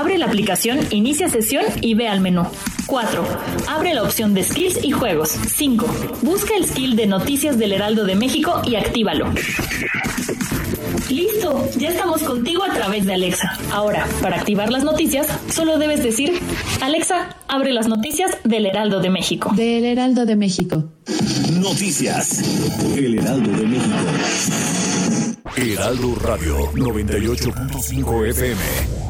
Abre la aplicación, inicia sesión y ve al menú. 4. Abre la opción de skills y juegos. 5. Busca el skill de noticias del Heraldo de México y actívalo. Listo, ya estamos contigo a través de Alexa. Ahora, para activar las noticias, solo debes decir, Alexa, abre las noticias del Heraldo de México. Del Heraldo de México. Noticias. El Heraldo de México. Heraldo Radio 98.5 FM.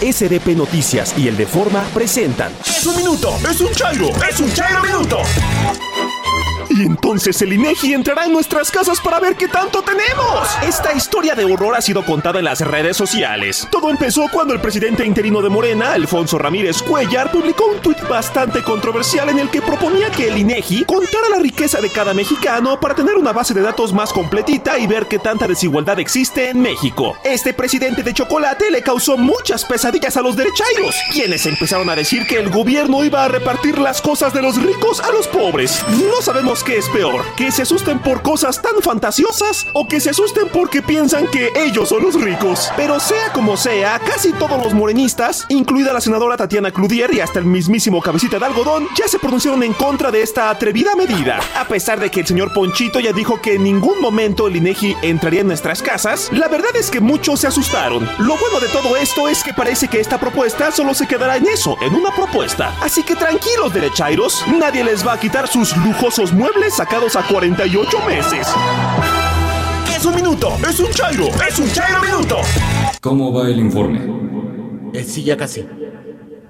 SDP Noticias y el de Forma presentan. ¡Es un minuto! ¡Es un chairo! ¡Es un chairo minuto! Y entonces el INEGI entrará en nuestras casas para ver qué tanto tenemos. Esta historia de horror ha sido contada en las redes sociales. Todo empezó cuando el presidente interino de Morena, Alfonso Ramírez Cuellar, publicó un tuit bastante controversial en el que proponía que el INEGI contara la riqueza de cada mexicano para tener una base de datos más completita y ver qué tanta desigualdad existe en México. Este presidente de chocolate le causó muchas pesadillas a los derechairos, quienes empezaron a decir que el gobierno iba a repartir las cosas de los ricos a los pobres. No sabemos qué es peor, que se asusten por cosas tan fantasiosas o que se asusten porque piensan que ellos son los ricos. Pero sea como sea, casi todos los morenistas, incluida la senadora Tatiana Cludier y hasta el mismísimo cabecita de algodón, ya se pronunciaron en contra de esta atrevida medida. A pesar de que el señor Ponchito ya dijo que en ningún momento el INEGI entraría en nuestras casas, la verdad es que muchos se asustaron. Lo bueno de todo esto es que parece que esta propuesta solo se quedará en eso, en una propuesta. Así que tranquilos derechairos, nadie les va a quitar sus lujosos muebles sacados a 48 meses. ¡Es un minuto! ¡Es un chairo! ¡Es un chairo minuto! ¿Cómo va el informe? Eh, sí, ya casi.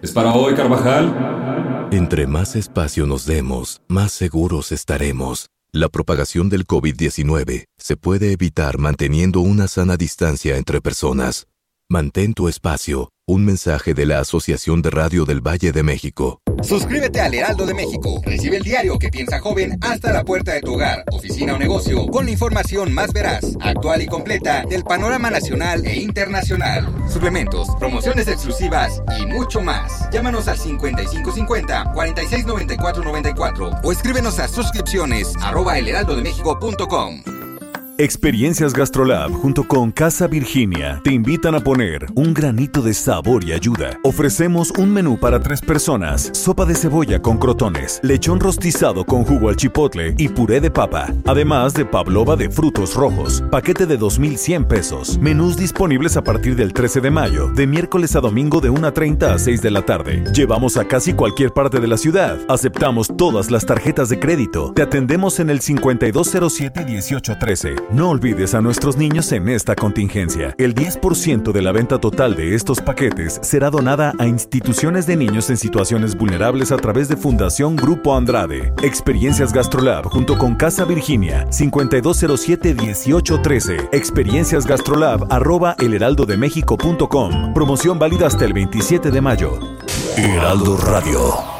¿Es para hoy, Carvajal? Entre más espacio nos demos, más seguros estaremos. La propagación del COVID-19 se puede evitar manteniendo una sana distancia entre personas. Mantén tu espacio. Un mensaje de la Asociación de Radio del Valle de México. Suscríbete al Heraldo de México. Recibe el diario que piensa joven hasta la puerta de tu hogar, oficina o negocio, con la información más veraz, actual y completa del panorama nacional e internacional. Suplementos, promociones exclusivas y mucho más. Llámanos al 5550 469494 o escríbenos a suscripciones arroba elheraldodemexico.com. Experiencias Gastrolab junto con Casa Virginia te invitan a poner un granito de sabor y ayuda. Ofrecemos un menú para tres personas, sopa de cebolla con crotones, lechón rostizado con jugo al chipotle y puré de papa, además de pavlova de frutos rojos, paquete de 2.100 pesos. Menús disponibles a partir del 13 de mayo, de miércoles a domingo de 1.30 a 6 de la tarde. Llevamos a casi cualquier parte de la ciudad. Aceptamos todas las tarjetas de crédito. Te atendemos en el 5207-1813. No olvides a nuestros niños en esta contingencia. El 10% de la venta total de estos paquetes será donada a instituciones de niños en situaciones vulnerables a través de Fundación Grupo Andrade. Experiencias Gastrolab junto con Casa Virginia 5207-1813. Experiencias Gastrolab arroba elheraldodemexico.com. Promoción válida hasta el 27 de mayo. Heraldo Radio.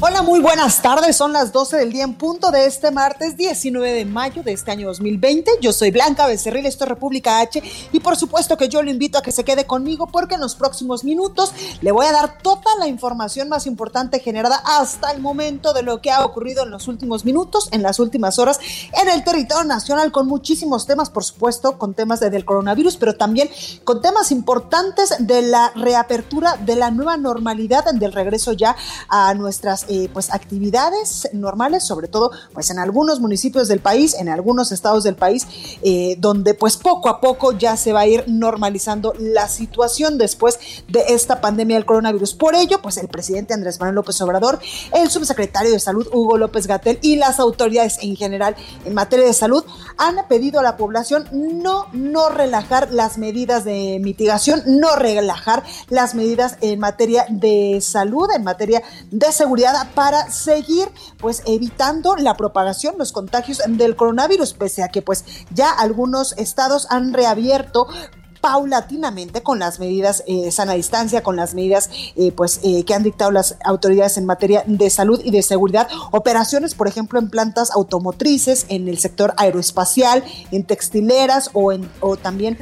Hola, muy buenas tardes. Son las 12 del día en punto de este martes 19 de mayo de este año 2020. Yo soy Blanca Becerril, esto es República H y por supuesto que yo lo invito a que se quede conmigo porque en los próximos minutos le voy a dar toda la información más importante generada hasta el momento de lo que ha ocurrido en los últimos minutos, en las últimas horas en el territorio nacional con muchísimos temas, por supuesto, con temas del coronavirus, pero también con temas importantes de la reapertura de la nueva normalidad, del regreso ya a nuestras eh, pues actividades normales, sobre todo pues en algunos municipios del país, en algunos estados del país, eh, donde pues poco a poco ya se va a ir normalizando la situación después de esta pandemia del coronavirus. Por ello, pues el presidente Andrés Manuel López Obrador, el subsecretario de Salud Hugo López Gatel y las autoridades en general en materia de salud han pedido a la población no, no relajar las medidas de mitigación, no relajar las medidas en materia de salud, en materia de seguridad para seguir pues evitando la propagación, los contagios del coronavirus, pese a que pues ya algunos estados han reabierto paulatinamente con las medidas eh, sana distancia, con las medidas eh, pues eh, que han dictado las autoridades en materia de salud y de seguridad, operaciones por ejemplo en plantas automotrices, en el sector aeroespacial, en textileras o en o también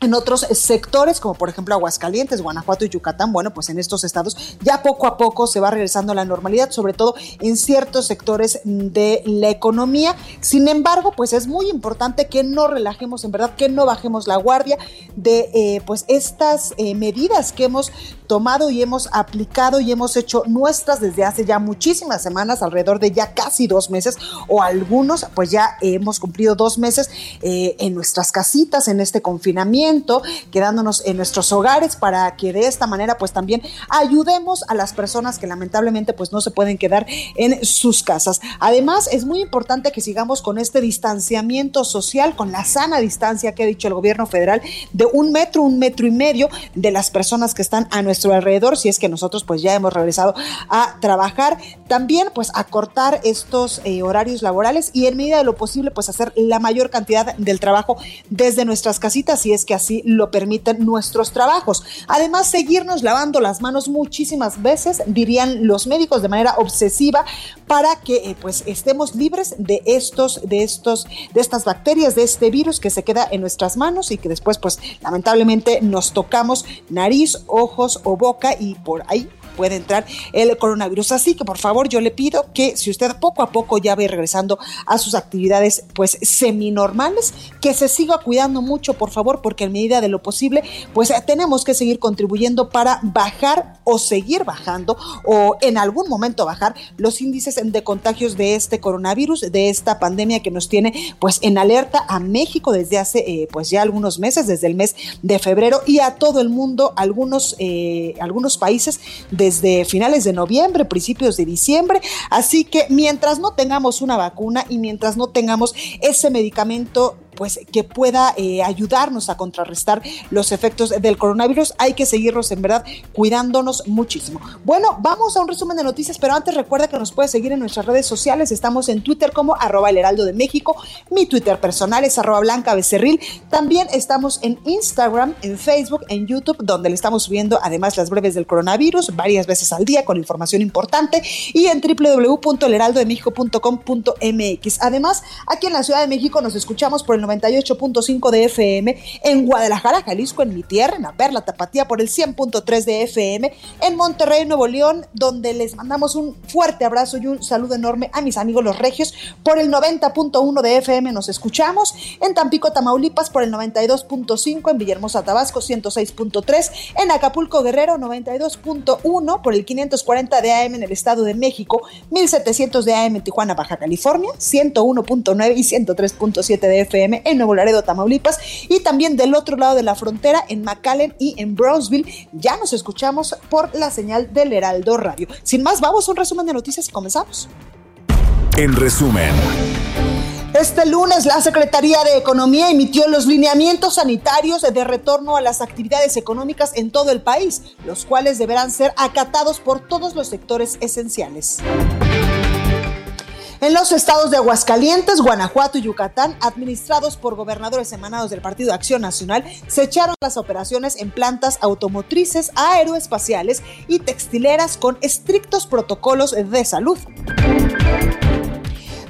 en otros sectores, como por ejemplo Aguascalientes, Guanajuato y Yucatán, bueno, pues en estos estados ya poco a poco se va regresando a la normalidad, sobre todo en ciertos sectores de la economía. Sin embargo, pues es muy importante que no relajemos, en verdad, que no bajemos la guardia de eh, pues estas eh, medidas que hemos tomado y hemos aplicado y hemos hecho nuestras desde hace ya muchísimas semanas, alrededor de ya casi dos meses, o algunos, pues ya hemos cumplido dos meses eh, en nuestras casitas, en este confinamiento, quedándonos en nuestros hogares para que de esta manera, pues también ayudemos a las personas que lamentablemente, pues no se pueden quedar en sus casas. Además, es muy importante que sigamos con este distanciamiento social, con la sana distancia que ha dicho el gobierno federal de un metro, un metro y medio de las personas que están a nuestro alrededor, si es que nosotros pues ya hemos regresado a trabajar. También pues acortar estos eh, horarios laborales y en medida de lo posible pues hacer la mayor cantidad del trabajo desde nuestras casitas, si es que así lo permiten nuestros trabajos. Además, seguirnos lavando las manos muchísimas veces, dirían los médicos de manera obsesiva, para que eh, pues estemos libres de estos, de estos, de estas bacterias, de este virus que se queda en nuestras manos y que después pues lamentablemente nos tocamos nariz, ojos, boca y por ahí puede entrar el coronavirus. Así que por favor yo le pido que si usted poco a poco ya va regresando a sus actividades pues seminormales, que se siga cuidando mucho por favor porque en medida de lo posible pues tenemos que seguir contribuyendo para bajar o seguir bajando o en algún momento bajar los índices de contagios de este coronavirus, de esta pandemia que nos tiene pues en alerta a México desde hace eh, pues ya algunos meses, desde el mes de febrero y a todo el mundo, algunos, eh, algunos países desde finales de noviembre, principios de diciembre. Así que mientras no tengamos una vacuna y mientras no tengamos ese medicamento pues que pueda eh, ayudarnos a contrarrestar los efectos del coronavirus. Hay que seguirnos en verdad cuidándonos muchísimo. Bueno, vamos a un resumen de noticias, pero antes recuerda que nos puedes seguir en nuestras redes sociales. Estamos en Twitter como arroba el heraldo de México. Mi Twitter personal es arroba blanca becerril. También estamos en Instagram, en Facebook, en YouTube, donde le estamos subiendo además las breves del coronavirus varias veces al día con información importante y en www.elheraldodemexico.com.mx. Además, aquí en la Ciudad de México nos escuchamos por el 98.5 de FM, en Guadalajara, Jalisco, en mi tierra, en la Perla Tapatía por el 100.3 de FM, en Monterrey, Nuevo León, donde les mandamos un fuerte abrazo y un saludo enorme a mis amigos los regios por el 90.1 de FM nos escuchamos, en Tampico, Tamaulipas por el 92.5, en Villahermosa, Tabasco 106.3, en Acapulco, Guerrero 92.1 por el 540 de AM en el Estado de México, 1700 de AM en Tijuana, Baja California, 101.9 y 103.7 de FM en Nuevo Laredo, Tamaulipas, y también del otro lado de la frontera, en McAllen y en Brownsville. Ya nos escuchamos por la señal del Heraldo Radio. Sin más, vamos a un resumen de noticias y comenzamos. En resumen. Este lunes la Secretaría de Economía emitió los lineamientos sanitarios de retorno a las actividades económicas en todo el país, los cuales deberán ser acatados por todos los sectores esenciales. En los estados de Aguascalientes, Guanajuato y Yucatán, administrados por gobernadores emanados del Partido Acción Nacional, se echaron las operaciones en plantas automotrices, aeroespaciales y textileras con estrictos protocolos de salud.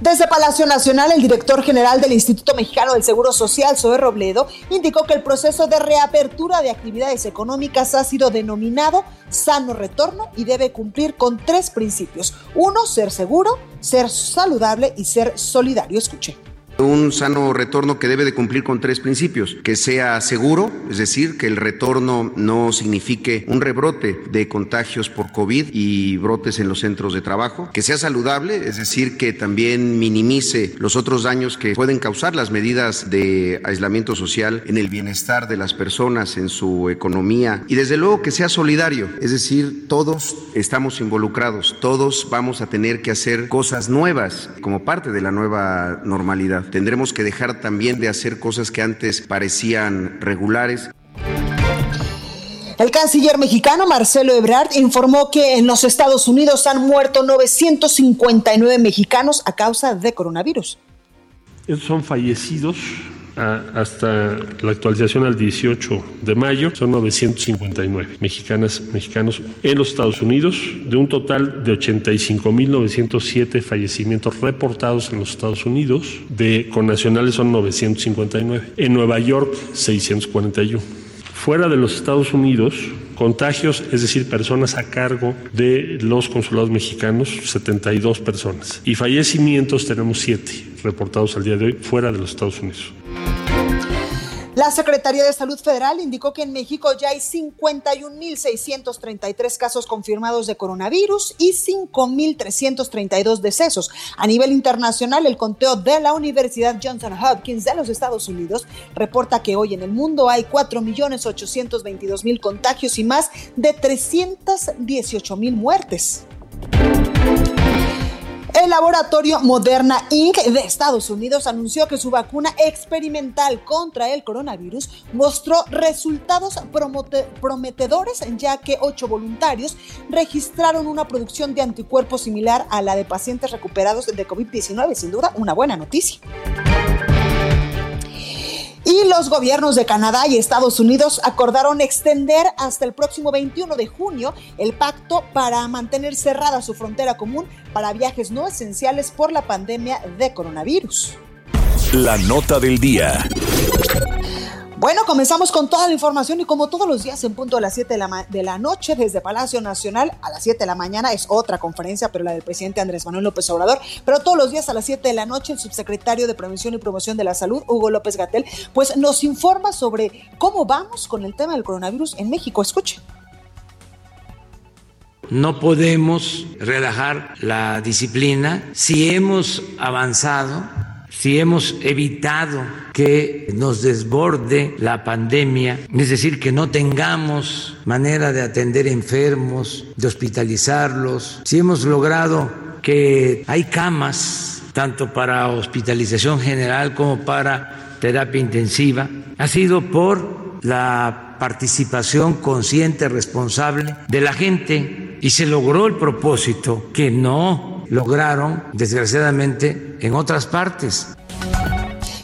Desde Palacio Nacional, el director general del Instituto Mexicano del Seguro Social, Zoe Robledo, indicó que el proceso de reapertura de actividades económicas ha sido denominado sano retorno y debe cumplir con tres principios. Uno, ser seguro, ser saludable y ser solidario. Escuche. Un sano retorno que debe de cumplir con tres principios, que sea seguro, es decir, que el retorno no signifique un rebrote de contagios por COVID y brotes en los centros de trabajo, que sea saludable, es decir, que también minimice los otros daños que pueden causar las medidas de aislamiento social en el bienestar de las personas, en su economía. Y desde luego que sea solidario, es decir, todos estamos involucrados, todos vamos a tener que hacer cosas nuevas como parte de la nueva normalidad. Tendremos que dejar también de hacer cosas que antes parecían regulares. El canciller mexicano Marcelo Ebrard informó que en los Estados Unidos han muerto 959 mexicanos a causa de coronavirus. Esos son fallecidos hasta la actualización al 18 de mayo son 959 mexicanas, mexicanos en los Estados Unidos, de un total de 85.907 fallecimientos reportados en los Estados Unidos, de connacionales son 959, en Nueva York 641. Fuera de los Estados Unidos, contagios, es decir, personas a cargo de los consulados mexicanos, 72 personas. Y fallecimientos tenemos 7 reportados al día de hoy fuera de los Estados Unidos. La Secretaría de Salud Federal indicó que en México ya hay 51.633 casos confirmados de coronavirus y 5.332 decesos. A nivel internacional, el conteo de la Universidad Johnson Hopkins de los Estados Unidos reporta que hoy en el mundo hay 4.822.000 contagios y más de 318.000 muertes. El laboratorio Moderna Inc. de Estados Unidos anunció que su vacuna experimental contra el coronavirus mostró resultados prometedores, ya que ocho voluntarios registraron una producción de anticuerpos similar a la de pacientes recuperados de COVID-19. Sin duda, una buena noticia. Y los gobiernos de Canadá y Estados Unidos acordaron extender hasta el próximo 21 de junio el pacto para mantener cerrada su frontera común para viajes no esenciales por la pandemia de coronavirus. La nota del día. Bueno, comenzamos con toda la información y como todos los días en punto a las 7 de la, de la noche desde Palacio Nacional a las 7 de la mañana es otra conferencia, pero la del presidente Andrés Manuel López Obrador, pero todos los días a las 7 de la noche el subsecretario de Prevención y Promoción de la Salud, Hugo López Gatel, pues nos informa sobre cómo vamos con el tema del coronavirus en México. Escuche. No podemos relajar la disciplina. Si hemos avanzado si hemos evitado que nos desborde la pandemia, es decir, que no tengamos manera de atender enfermos, de hospitalizarlos, si hemos logrado que hay camas tanto para hospitalización general como para terapia intensiva, ha sido por la participación consciente, responsable de la gente. Y se logró el propósito que no lograron, desgraciadamente, en otras partes.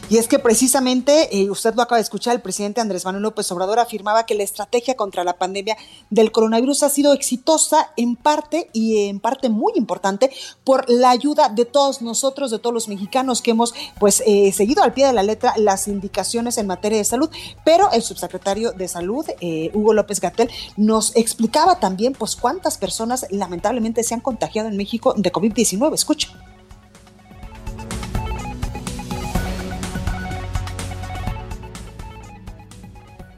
Y es que precisamente, eh, usted lo acaba de escuchar, el presidente Andrés Manuel López Obrador afirmaba que la estrategia contra la pandemia del coronavirus ha sido exitosa en parte y en parte muy importante por la ayuda de todos nosotros, de todos los mexicanos que hemos pues eh, seguido al pie de la letra las indicaciones en materia de salud. Pero el subsecretario de Salud, eh, Hugo López Gatel, nos explicaba también pues cuántas personas lamentablemente se han contagiado en México de COVID-19. Escucha.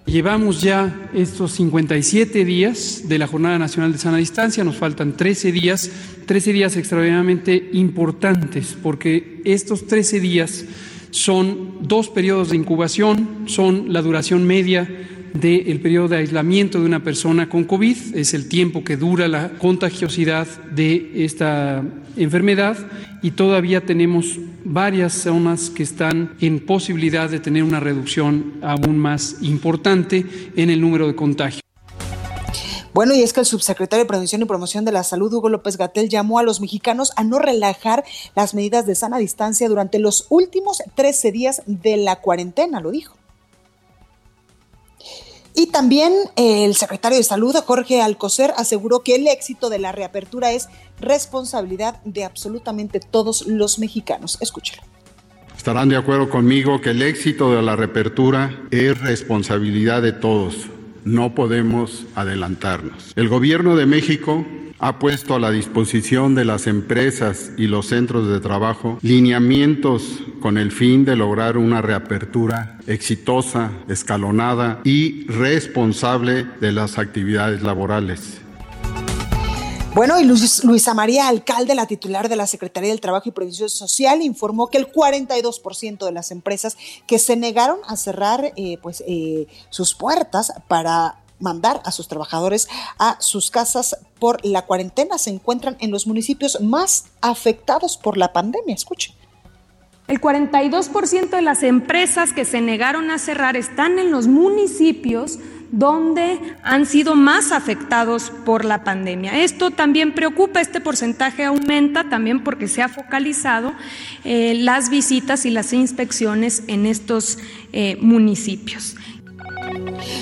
Llevamos ya estos 57 días de la Jornada Nacional de Sana Distancia, nos faltan 13 días, 13 días extraordinariamente importantes, porque estos 13 días son dos periodos de incubación, son la duración media del periodo de aislamiento de una persona con COVID, es el tiempo que dura la contagiosidad de esta enfermedad y todavía tenemos varias zonas que están en posibilidad de tener una reducción aún más importante en el número de contagios. Bueno, y es que el subsecretario de Prevención y Promoción de la Salud, Hugo López Gatel, llamó a los mexicanos a no relajar las medidas de sana distancia durante los últimos 13 días de la cuarentena, lo dijo. Y también el secretario de Salud, Jorge Alcocer, aseguró que el éxito de la reapertura es responsabilidad de absolutamente todos los mexicanos. Escúchelo. Estarán de acuerdo conmigo que el éxito de la reapertura es responsabilidad de todos. No podemos adelantarnos. El gobierno de México ha puesto a la disposición de las empresas y los centros de trabajo lineamientos con el fin de lograr una reapertura exitosa, escalonada y responsable de las actividades laborales. Bueno, y Luisa María Alcalde, la titular de la Secretaría del Trabajo y Previsión Social, informó que el 42% de las empresas que se negaron a cerrar eh, pues, eh, sus puertas para mandar a sus trabajadores a sus casas por la cuarentena se encuentran en los municipios más afectados por la pandemia. Escuchen. El 42% de las empresas que se negaron a cerrar están en los municipios donde han sido más afectados por la pandemia. Esto también preocupa, este porcentaje aumenta también porque se ha focalizado eh, las visitas y las inspecciones en estos eh, municipios.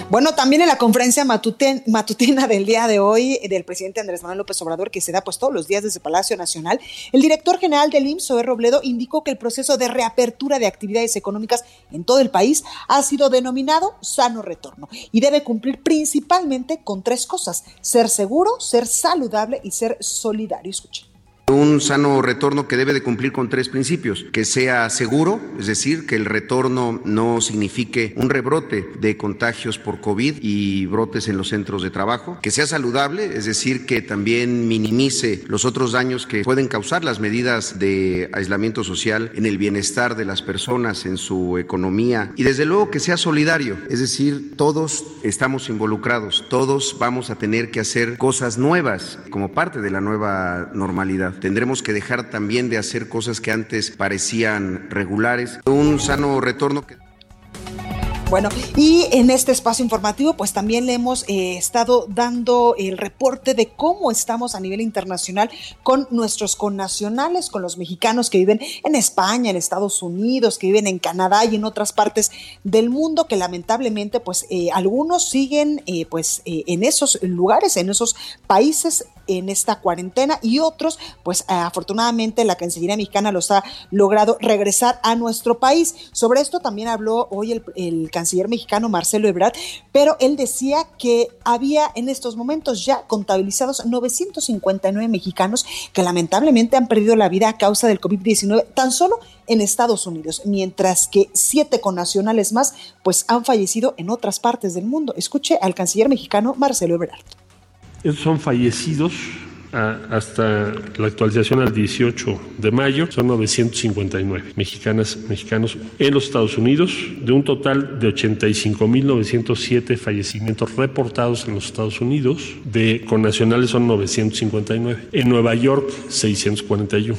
Bueno, también en la conferencia matutina del día de hoy del presidente Andrés Manuel López Obrador, que se da pues todos los días desde Palacio Nacional, el director general del IMSS, Zoé Robledo, indicó que el proceso de reapertura de actividades económicas en todo el país ha sido denominado sano retorno y debe cumplir principalmente con tres cosas, ser seguro, ser saludable y ser solidario. Escuchen. Un sano retorno que debe de cumplir con tres principios, que sea seguro, es decir, que el retorno no signifique un rebrote de contagios por COVID y brotes en los centros de trabajo, que sea saludable, es decir, que también minimice los otros daños que pueden causar las medidas de aislamiento social en el bienestar de las personas, en su economía. Y desde luego que sea solidario, es decir, todos estamos involucrados, todos vamos a tener que hacer cosas nuevas como parte de la nueva normalidad. Tendremos que dejar también de hacer cosas que antes parecían regulares. Un sano retorno que... Bueno, y en este espacio informativo, pues también le hemos eh, estado dando el reporte de cómo estamos a nivel internacional con nuestros connacionales, con los mexicanos que viven en España, en Estados Unidos, que viven en Canadá y en otras partes del mundo, que lamentablemente, pues eh, algunos siguen, eh, pues en esos lugares, en esos países en esta cuarentena y otros, pues afortunadamente la Cancillería mexicana los ha logrado regresar a nuestro país. Sobre esto también habló hoy el, el canciller mexicano Marcelo Ebrard, pero él decía que había en estos momentos ya contabilizados 959 mexicanos que lamentablemente han perdido la vida a causa del COVID-19 tan solo en Estados Unidos, mientras que siete connacionales más pues han fallecido en otras partes del mundo. Escuche al canciller mexicano Marcelo Ebrard. Son fallecidos hasta la actualización al 18 de mayo son 959 mexicanas, mexicanos en los Estados Unidos, de un total de 85.907 fallecimientos reportados en los Estados Unidos, de connacionales son 959, en Nueva York 641.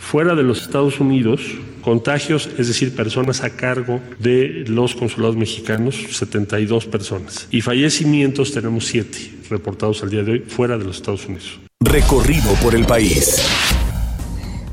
Fuera de los Estados Unidos, contagios, es decir, personas a cargo de los consulados mexicanos, 72 personas. Y fallecimientos tenemos 7 reportados al día de hoy fuera de los Estados Unidos. Recorrido por el país.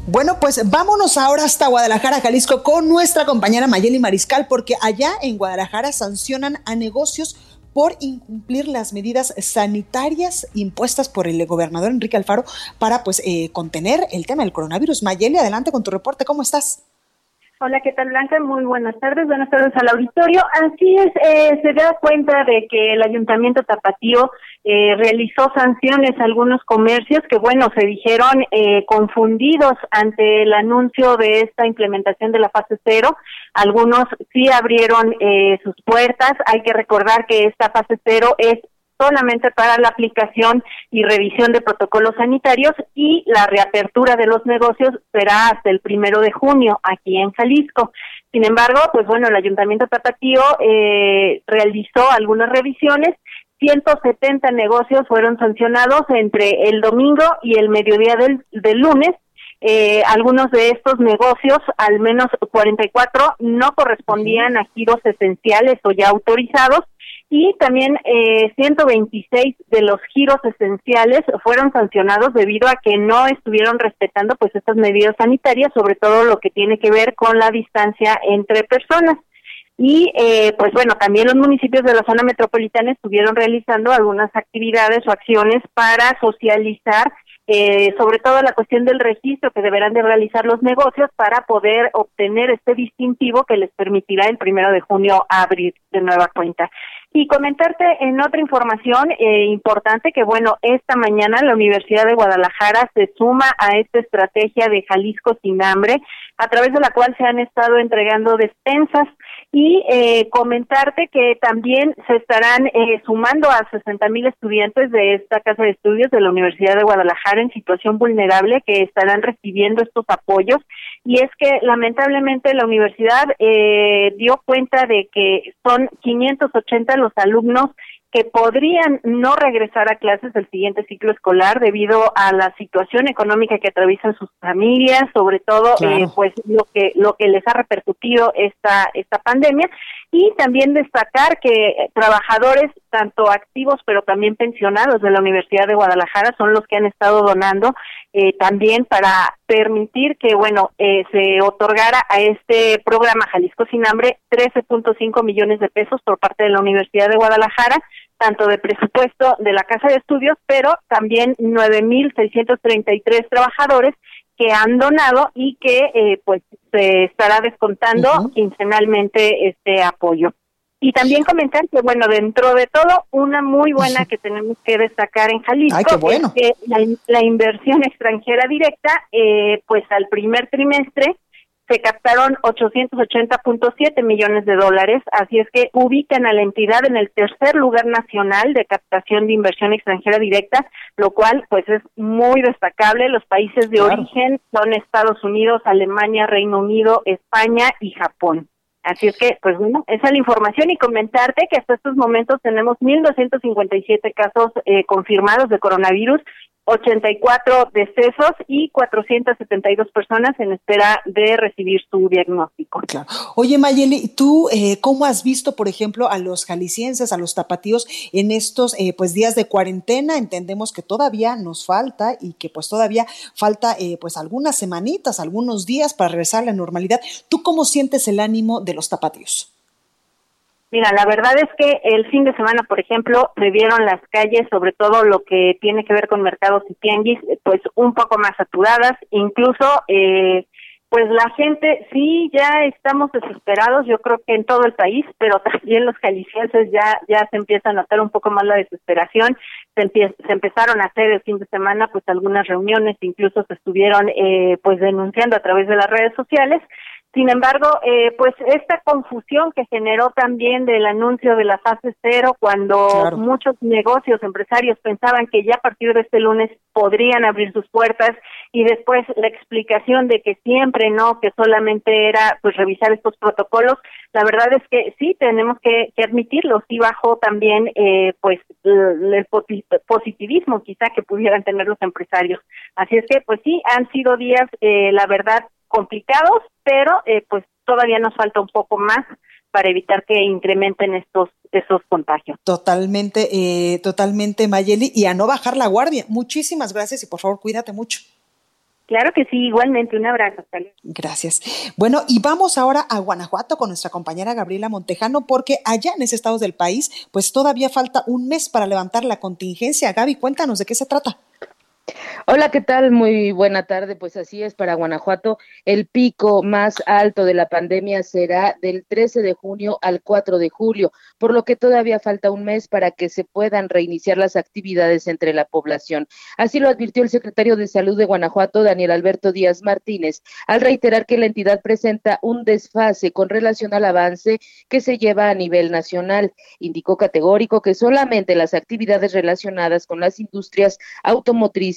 Bueno, pues vámonos ahora hasta Guadalajara, Jalisco, con nuestra compañera Mayeli Mariscal, porque allá en Guadalajara sancionan a negocios por incumplir las medidas sanitarias impuestas por el gobernador Enrique Alfaro para pues eh, contener el tema del coronavirus. Mayeli, adelante con tu reporte, ¿cómo estás? Hola, ¿qué tal Blanca? Muy buenas tardes, buenas tardes al auditorio. Así es, eh, se da cuenta de que el Ayuntamiento Tapatío eh, realizó sanciones a algunos comercios que, bueno, se dijeron eh, confundidos ante el anuncio de esta implementación de la fase cero. Algunos sí abrieron eh, sus puertas. Hay que recordar que esta fase cero es solamente para la aplicación y revisión de protocolos sanitarios y la reapertura de los negocios será hasta el primero de junio aquí en Jalisco. Sin embargo, pues bueno, el Ayuntamiento Tapatío eh, realizó algunas revisiones 170 negocios fueron sancionados entre el domingo y el mediodía del, del lunes. Eh, algunos de estos negocios, al menos 44, no correspondían a giros esenciales o ya autorizados y también eh, 126 de los giros esenciales fueron sancionados debido a que no estuvieron respetando pues estas medidas sanitarias, sobre todo lo que tiene que ver con la distancia entre personas. Y eh, pues bueno, también los municipios de la zona metropolitana estuvieron realizando algunas actividades o acciones para socializar eh, sobre todo la cuestión del registro que deberán de realizar los negocios para poder obtener este distintivo que les permitirá el primero de junio abrir de nueva cuenta. Y comentarte en otra información eh, importante que, bueno, esta mañana la Universidad de Guadalajara se suma a esta estrategia de Jalisco sin hambre, a través de la cual se han estado entregando despensas y eh, comentarte que también se estarán eh, sumando a 60 mil estudiantes de esta casa de estudios de la Universidad de Guadalajara en situación vulnerable que estarán recibiendo estos apoyos. Y es que lamentablemente la universidad eh, dio cuenta de que son 580 los alumnos que podrían no regresar a clases del siguiente ciclo escolar debido a la situación económica que atraviesan sus familias, sobre todo eh, pues lo que lo que les ha repercutido esta esta pandemia. Y también destacar que trabajadores tanto activos pero también pensionados de la Universidad de Guadalajara son los que han estado donando eh, también para permitir que bueno eh, se otorgara a este programa Jalisco sin hambre 13.5 millones de pesos por parte de la Universidad de Guadalajara tanto de presupuesto de la Casa de Estudios, pero también 9.633 trabajadores que han donado y que eh, pues se estará descontando quincenalmente este apoyo. Y también comentar que, bueno, dentro de todo, una muy buena que tenemos que destacar en Jalisco es que la, inversión extranjera directa, eh, pues al primer trimestre se captaron 880.7 millones de dólares, así es que ubican a la entidad en el tercer lugar nacional de captación de inversión extranjera directa, lo cual pues es muy destacable. Los países de origen son Estados Unidos, Alemania, Reino Unido, España y Japón. Así es que, pues bueno, esa es la información y comentarte que hasta estos momentos tenemos 1.257 casos eh, confirmados de coronavirus 84 decesos y 472 personas en espera de recibir su diagnóstico. Oye, Mayeli, ¿tú eh, cómo has visto, por ejemplo, a los jaliscienses, a los tapatíos en estos eh, pues días de cuarentena? Entendemos que todavía nos falta y que pues todavía falta eh, pues algunas semanitas, algunos días para regresar a la normalidad. ¿Tú cómo sientes el ánimo de los tapatíos? Mira, la verdad es que el fin de semana, por ejemplo, se vieron las calles, sobre todo lo que tiene que ver con mercados y tianguis, pues un poco más saturadas, incluso eh, pues la gente sí ya estamos desesperados, yo creo que en todo el país, pero también los jaliscienses ya ya se empieza a notar un poco más la desesperación, se, se empezaron a hacer el fin de semana pues algunas reuniones, incluso se estuvieron eh, pues denunciando a través de las redes sociales sin embargo, eh, pues esta confusión que generó también del anuncio de la fase cero, cuando muchos negocios, empresarios pensaban que ya a partir de este lunes podrían abrir sus puertas y después la explicación de que siempre no, que solamente era pues revisar estos protocolos, la verdad es que sí tenemos que, admitirlo, sí bajó también eh, pues el positivismo quizá que pudieran tener los empresarios. Así es que pues sí, han sido días, eh, la verdad, complicados, pero eh, pues todavía nos falta un poco más para evitar que incrementen estos esos contagios. Totalmente, eh, totalmente, Mayeli, y a no bajar la guardia. Muchísimas gracias y por favor cuídate mucho. Claro que sí, igualmente, un abrazo. Gracias. Bueno, y vamos ahora a Guanajuato con nuestra compañera Gabriela Montejano, porque allá en ese estado del país, pues todavía falta un mes para levantar la contingencia. Gaby, cuéntanos de qué se trata. Hola, ¿qué tal? Muy buena tarde. Pues así es, para Guanajuato el pico más alto de la pandemia será del 13 de junio al 4 de julio, por lo que todavía falta un mes para que se puedan reiniciar las actividades entre la población. Así lo advirtió el secretario de Salud de Guanajuato, Daniel Alberto Díaz Martínez, al reiterar que la entidad presenta un desfase con relación al avance que se lleva a nivel nacional. Indicó categórico que solamente las actividades relacionadas con las industrias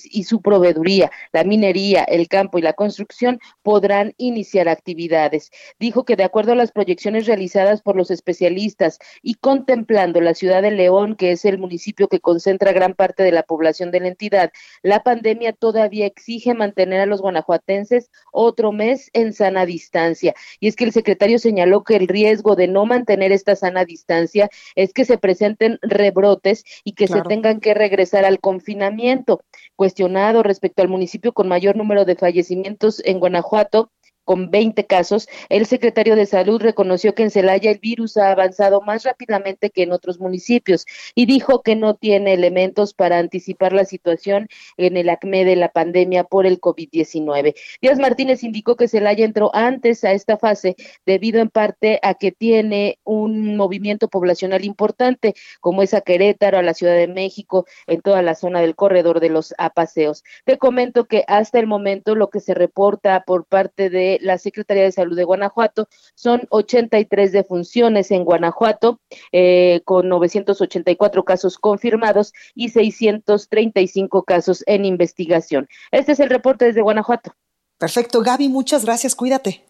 y su su proveeduría, la minería, el campo y la construcción podrán iniciar actividades. Dijo que de acuerdo a las proyecciones realizadas por los especialistas y contemplando la ciudad de León, que es el municipio que concentra gran parte de la población de la entidad, la pandemia todavía exige mantener a los guanajuatenses otro mes en sana distancia. Y es que el secretario señaló que el riesgo de no mantener esta sana distancia es que se presenten rebrotes y que se tengan que regresar al confinamiento. Cuestionado respecto al municipio con mayor número de fallecimientos en Guanajuato, con 20 casos, el secretario de Salud reconoció que en Celaya el virus ha avanzado más rápidamente que en otros municipios y dijo que no tiene elementos para anticipar la situación en el acme de la pandemia por el COVID-19. Díaz Martínez indicó que Celaya entró antes a esta fase debido en parte a que tiene un movimiento poblacional importante, como es a Querétaro, a la Ciudad de México, en toda la zona del corredor de los apaseos. Te comento que hasta el momento lo que se reporta por parte de la Secretaría de Salud de Guanajuato. Son 83 defunciones en Guanajuato, eh, con 984 casos confirmados y 635 casos en investigación. Este es el reporte desde Guanajuato. Perfecto, Gaby, muchas gracias, cuídate.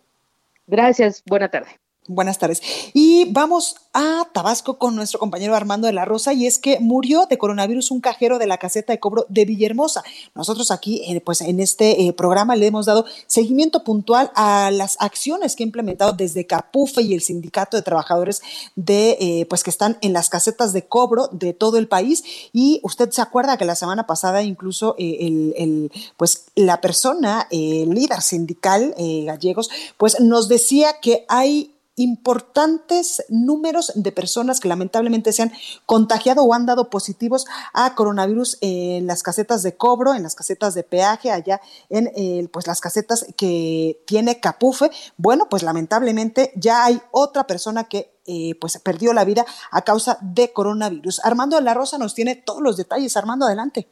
Gracias, buena tarde. Buenas tardes. Y vamos a Tabasco con nuestro compañero Armando de la Rosa y es que murió de coronavirus un cajero de la caseta de cobro de Villahermosa. Nosotros aquí, eh, pues en este eh, programa le hemos dado seguimiento puntual a las acciones que ha implementado desde Capufe y el Sindicato de Trabajadores de, eh, pues que están en las casetas de cobro de todo el país. Y usted se acuerda que la semana pasada incluso el, pues la persona, el líder sindical gallegos, pues nos decía que hay importantes números de personas que lamentablemente se han contagiado o han dado positivos a coronavirus en las casetas de cobro, en las casetas de peaje, allá en eh, pues las casetas que tiene Capufe. Bueno, pues lamentablemente ya hay otra persona que eh, pues perdió la vida a causa de coronavirus. Armando de la Rosa nos tiene todos los detalles. Armando, adelante.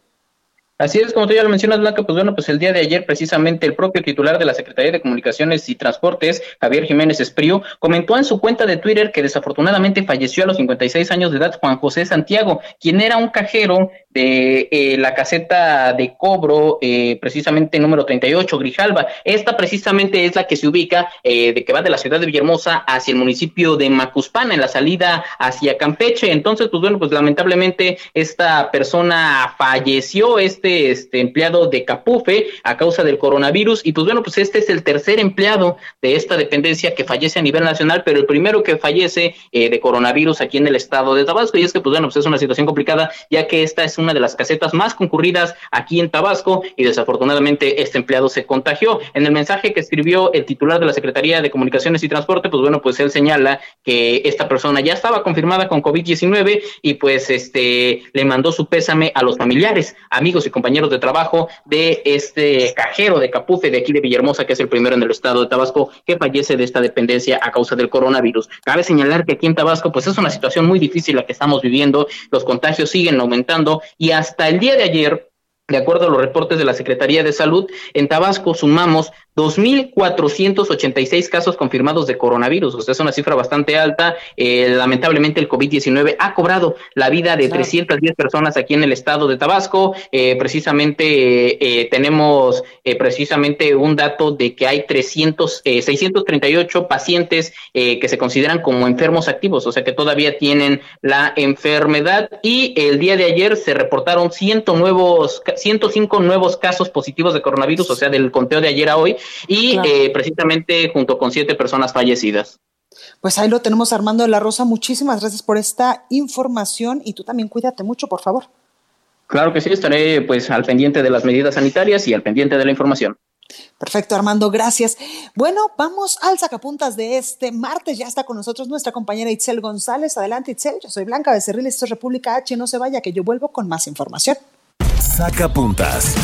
Así es, como tú ya lo mencionas, Blanca, pues bueno, pues el día de ayer precisamente el propio titular de la Secretaría de Comunicaciones y Transportes, Javier Jiménez Esprío, comentó en su cuenta de Twitter que desafortunadamente falleció a los 56 años de edad Juan José Santiago, quien era un cajero de eh, la caseta de cobro, eh, precisamente número 38, Grijalba. Esta precisamente es la que se ubica, eh, de que va de la ciudad de Villahermosa hacia el municipio de Macuspana, en la salida hacia Campeche. Entonces, pues bueno, pues lamentablemente esta persona falleció, este este, este, empleado de Capufe a causa del coronavirus. Y pues bueno, pues este es el tercer empleado de esta dependencia que fallece a nivel nacional, pero el primero que fallece eh, de coronavirus aquí en el estado de Tabasco. Y es que pues bueno, pues es una situación complicada, ya que esta es una de las casetas más concurridas aquí en Tabasco y desafortunadamente este empleado se contagió. En el mensaje que escribió el titular de la Secretaría de Comunicaciones y Transporte, pues bueno, pues él señala que esta persona ya estaba confirmada con COVID-19 y pues este le mandó su pésame a los familiares, amigos y compañeros de trabajo de este cajero de Capufe de aquí de Villahermosa, que es el primero en el estado de Tabasco, que fallece de esta dependencia a causa del coronavirus. Cabe señalar que aquí en Tabasco, pues es una situación muy difícil la que estamos viviendo, los contagios siguen aumentando y hasta el día de ayer, de acuerdo a los reportes de la Secretaría de Salud, en Tabasco sumamos 2.486 casos confirmados de coronavirus. O sea, es una cifra bastante alta. Eh, lamentablemente, el COVID-19 ha cobrado la vida de 310 personas aquí en el estado de Tabasco. Eh, precisamente eh, tenemos precisamente un dato de que hay 300, 638 pacientes que se consideran como enfermos activos, o sea, que todavía tienen la enfermedad. Y el día de ayer se reportaron 100 nuevos, 105 nuevos casos positivos de coronavirus, o sea, del conteo de ayer a hoy y eh, precisamente junto con siete personas fallecidas. Pues ahí lo tenemos Armando de la Rosa. Muchísimas gracias por esta información y tú también cuídate mucho, por favor. Claro que sí, estaré pues al pendiente de las medidas sanitarias y al pendiente de la información. Perfecto, Armando, gracias. Bueno, vamos al sacapuntas de este martes. Ya está con nosotros nuestra compañera Itzel González. Adelante, Itzel. Yo soy Blanca Becerril, esto es República H. No se vaya, que yo vuelvo con más información. Sacapuntas.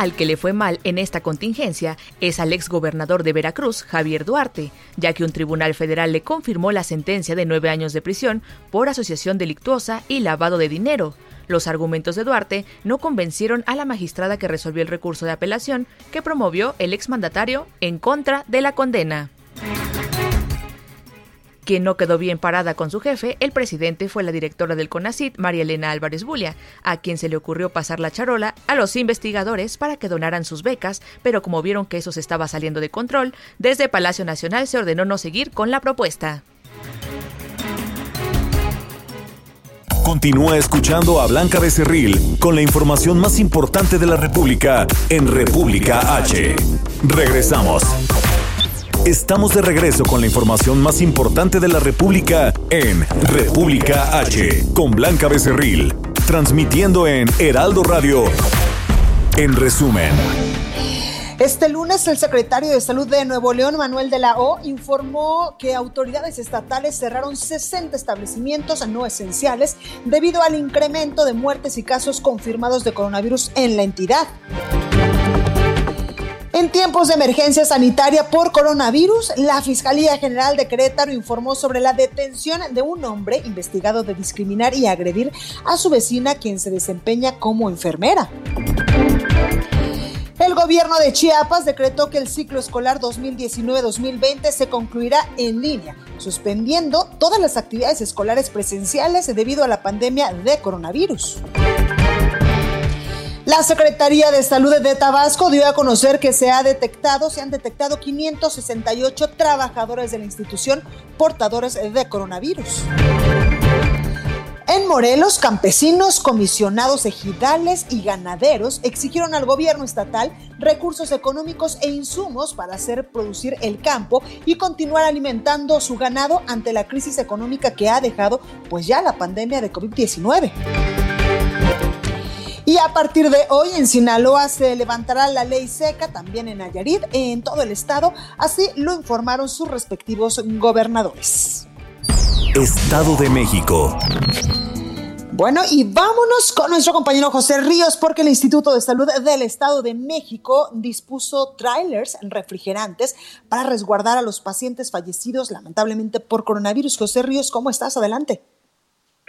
Al que le fue mal en esta contingencia es al exgobernador de Veracruz, Javier Duarte, ya que un tribunal federal le confirmó la sentencia de nueve años de prisión por asociación delictuosa y lavado de dinero. Los argumentos de Duarte no convencieron a la magistrada que resolvió el recurso de apelación que promovió el exmandatario en contra de la condena. Quien no quedó bien parada con su jefe, el presidente, fue la directora del CONACIT, María Elena Álvarez Bulia, a quien se le ocurrió pasar la charola a los investigadores para que donaran sus becas, pero como vieron que eso se estaba saliendo de control, desde Palacio Nacional se ordenó no seguir con la propuesta. Continúa escuchando a Blanca Becerril con la información más importante de la República en República H. Regresamos. Estamos de regreso con la información más importante de la República en República H con Blanca Becerril, transmitiendo en Heraldo Radio. En resumen. Este lunes el secretario de Salud de Nuevo León, Manuel de la O, informó que autoridades estatales cerraron 60 establecimientos no esenciales debido al incremento de muertes y casos confirmados de coronavirus en la entidad. En tiempos de emergencia sanitaria por coronavirus, la Fiscalía General de Querétaro informó sobre la detención de un hombre investigado de discriminar y agredir a su vecina quien se desempeña como enfermera. El gobierno de Chiapas decretó que el ciclo escolar 2019-2020 se concluirá en línea, suspendiendo todas las actividades escolares presenciales debido a la pandemia de coronavirus. La Secretaría de Salud de Tabasco dio a conocer que se ha detectado, se han detectado 568 trabajadores de la institución portadores de coronavirus. En Morelos, campesinos, comisionados ejidales y ganaderos exigieron al gobierno estatal recursos económicos e insumos para hacer producir el campo y continuar alimentando su ganado ante la crisis económica que ha dejado pues ya la pandemia de COVID-19. Y a partir de hoy en Sinaloa se levantará la ley seca, también en Nayarit, en todo el estado, así lo informaron sus respectivos gobernadores. Estado de México. Bueno, y vámonos con nuestro compañero José Ríos, porque el Instituto de Salud del Estado de México dispuso trailers refrigerantes para resguardar a los pacientes fallecidos lamentablemente por coronavirus. José Ríos, ¿cómo estás? Adelante.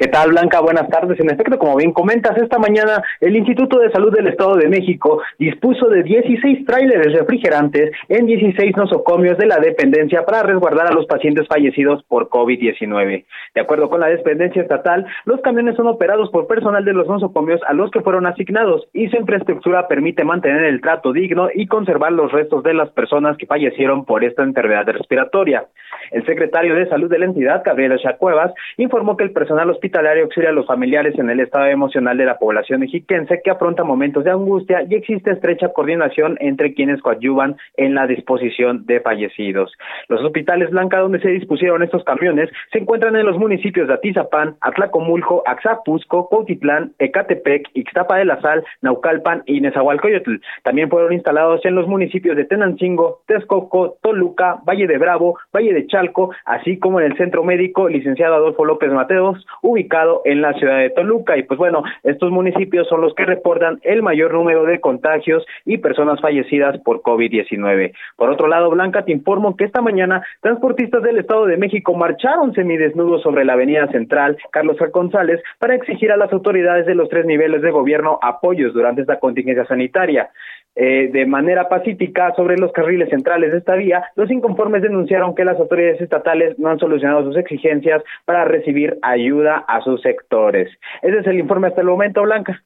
¿Qué tal, Blanca? Buenas tardes. En efecto, como bien comentas, esta mañana el Instituto de Salud del Estado de México dispuso de 16 tráileres refrigerantes en 16 nosocomios de la dependencia para resguardar a los pacientes fallecidos por COVID-19. De acuerdo con la dependencia estatal, los camiones son operados por personal de los nosocomios a los que fueron asignados y su infraestructura permite mantener el trato digno y conservar los restos de las personas que fallecieron por esta enfermedad respiratoria. El secretario de Salud de la entidad, Gabriela Chacuevas, informó que el personal hospitalario auxilia a los familiares en el estado emocional de la población mexiquense que afronta momentos de angustia y existe estrecha coordinación entre quienes coadyuvan en la disposición de fallecidos. Los hospitales Blanca donde se dispusieron estos camiones se encuentran en los municipios de Atizapán, Atlacomulco, Axapusco, Cautitlán, Ecatepec, Ixtapa de la Sal, Naucalpan y Nezahualcóyotl. También fueron instalados en los municipios de Tenancingo, Texcoco, Toluca, Valle de Bravo, Valle de Chalco, así como en el Centro Médico Licenciado Adolfo López Mateos, ubicado en la ciudad de Toluca. Y pues bueno, estos municipios son los que reportan el mayor número de contagios y personas fallecidas por COVID-19. Por otro lado, Blanca, te informo que esta mañana transportistas del Estado de México marcharon semidesnudos sobre la avenida central Carlos González para exigir a las autoridades de los tres niveles de gobierno apoyos durante esta contingencia sanitaria. Eh, de manera pacífica sobre los carriles centrales de esta vía, los inconformes denunciaron que las autoridades estatales no han solucionado sus exigencias para recibir ayuda a sus sectores. Ese es el informe hasta el momento, Blanca.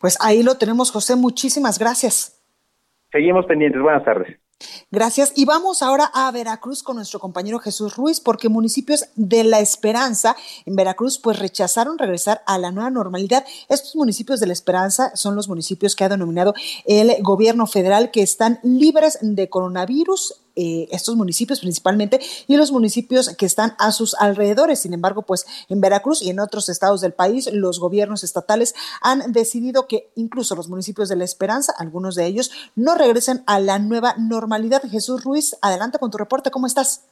Pues ahí lo tenemos, José. Muchísimas gracias. Seguimos pendientes. Buenas tardes. Gracias. Y vamos ahora a Veracruz con nuestro compañero Jesús Ruiz, porque municipios de La Esperanza en Veracruz pues rechazaron regresar a la nueva normalidad. Estos municipios de La Esperanza son los municipios que ha denominado el gobierno federal que están libres de coronavirus eh, estos municipios principalmente y los municipios que están a sus alrededores. Sin embargo, pues en Veracruz y en otros estados del país, los gobiernos estatales han decidido que incluso los municipios de La Esperanza, algunos de ellos, no regresen a la nueva normalidad. Jesús Ruiz, adelante con tu reporte. ¿Cómo estás?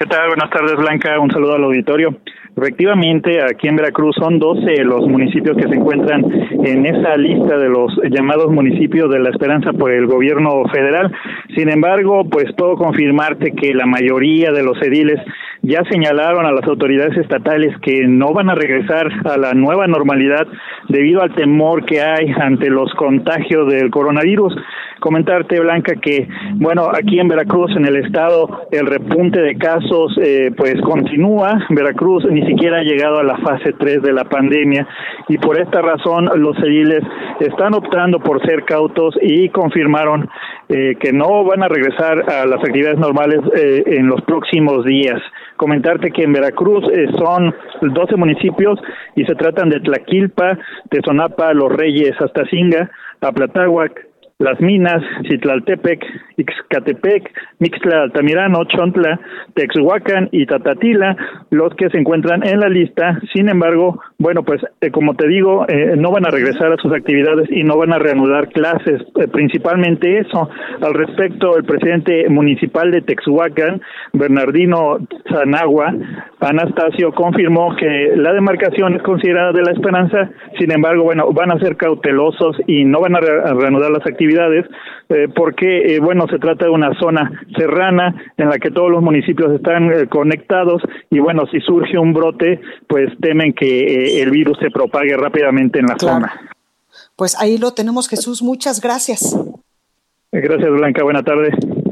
¿Qué tal? Buenas tardes, Blanca. Un saludo al auditorio. Efectivamente, aquí en Veracruz son 12 los municipios que se encuentran en esa lista de los llamados municipios de la esperanza por el gobierno federal. Sin embargo, pues puedo confirmarte que la mayoría de los ediles ya señalaron a las autoridades estatales que no van a regresar a la nueva normalidad debido al temor que hay ante los contagios del coronavirus comentarte, Blanca, que, bueno, aquí en Veracruz, en el estado, el repunte de casos eh, pues continúa. Veracruz ni siquiera ha llegado a la fase 3 de la pandemia y por esta razón los ediles están optando por ser cautos y confirmaron eh, que no van a regresar a las actividades normales eh, en los próximos días. Comentarte que en Veracruz eh, son 12 municipios y se tratan de Tlaquilpa, Tezonapa, Los Reyes, Astacinga, Aplatáhuac, las Minas, Citlaltepec, Ixcatepec, Mixtla Altamirano, Chontla, Texhuacán y Tatatila, los que se encuentran en la lista. Sin embargo, bueno, pues eh, como te digo, eh, no van a regresar a sus actividades y no van a reanudar clases, eh, principalmente eso. Al respecto, el presidente municipal de Texhuacán, Bernardino Zanagua, Anastasio, confirmó que la demarcación es considerada de la esperanza, sin embargo, bueno, van a ser cautelosos y no van a reanudar las actividades eh, porque, eh, bueno, se trata de una zona serrana en la que todos los municipios están eh, conectados y, bueno, si surge un brote, pues temen que el virus se propague rápidamente en la zona. Pues ahí lo tenemos, Jesús. Muchas gracias. Gracias, Blanca. Buena tarde.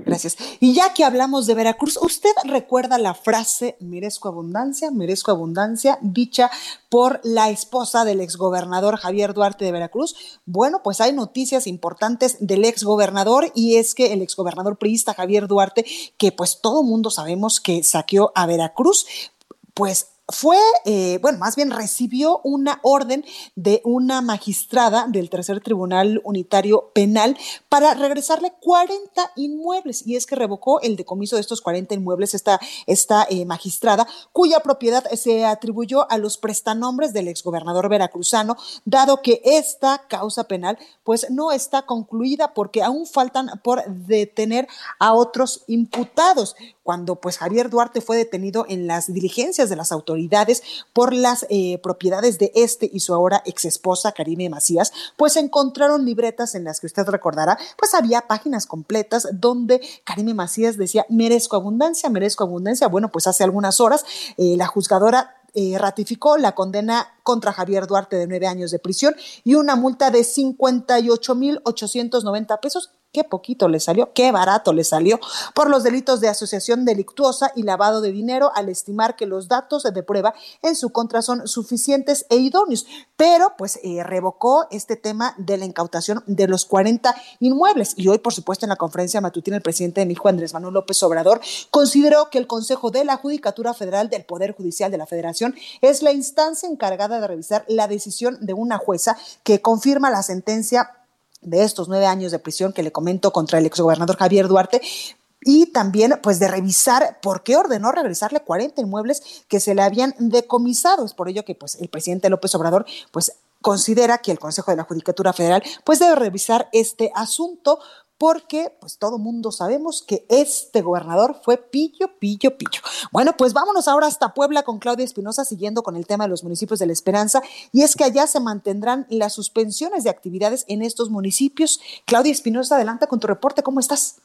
Gracias. Y ya que hablamos de Veracruz, ¿usted recuerda la frase merezco abundancia, merezco abundancia, dicha por la esposa del exgobernador Javier Duarte de Veracruz? Bueno, pues hay noticias importantes del exgobernador y es que el exgobernador priista Javier Duarte, que pues todo mundo sabemos que saqueó a Veracruz, pues fue, eh, bueno, más bien recibió una orden de una magistrada del Tercer Tribunal Unitario Penal para regresarle 40 inmuebles. Y es que revocó el decomiso de estos 40 inmuebles esta, esta eh, magistrada, cuya propiedad se atribuyó a los prestanombres del exgobernador veracruzano, dado que esta causa penal pues no está concluida porque aún faltan por detener a otros imputados cuando pues Javier Duarte fue detenido en las diligencias de las autoridades por las eh, propiedades de este y su ahora ex esposa Karime Macías, pues encontraron libretas en las que usted recordará, pues había páginas completas donde Karime Macías decía, merezco abundancia, merezco abundancia. Bueno, pues hace algunas horas eh, la juzgadora eh, ratificó la condena contra Javier Duarte de nueve años de prisión y una multa de 58.890 pesos qué poquito le salió, qué barato le salió por los delitos de asociación delictuosa y lavado de dinero al estimar que los datos de prueba en su contra son suficientes e idóneos, pero pues eh, revocó este tema de la incautación de los 40 inmuebles. Y hoy por supuesto en la conferencia matutina el presidente de México Andrés Manuel López Obrador consideró que el Consejo de la Judicatura Federal del Poder Judicial de la Federación es la instancia encargada de revisar la decisión de una jueza que confirma la sentencia de estos nueve años de prisión que le comento contra el exgobernador Javier Duarte, y también pues de revisar por qué ordenó regresarle 40 inmuebles que se le habían decomisado. Es por ello que pues el presidente López Obrador pues considera que el Consejo de la Judicatura Federal pues debe revisar este asunto porque pues todo mundo sabemos que este gobernador fue pillo, pillo, pillo. Bueno, pues vámonos ahora hasta Puebla con Claudia Espinosa, siguiendo con el tema de los municipios de la Esperanza, y es que allá se mantendrán las suspensiones de actividades en estos municipios. Claudia Espinosa, adelanta con tu reporte, ¿cómo estás?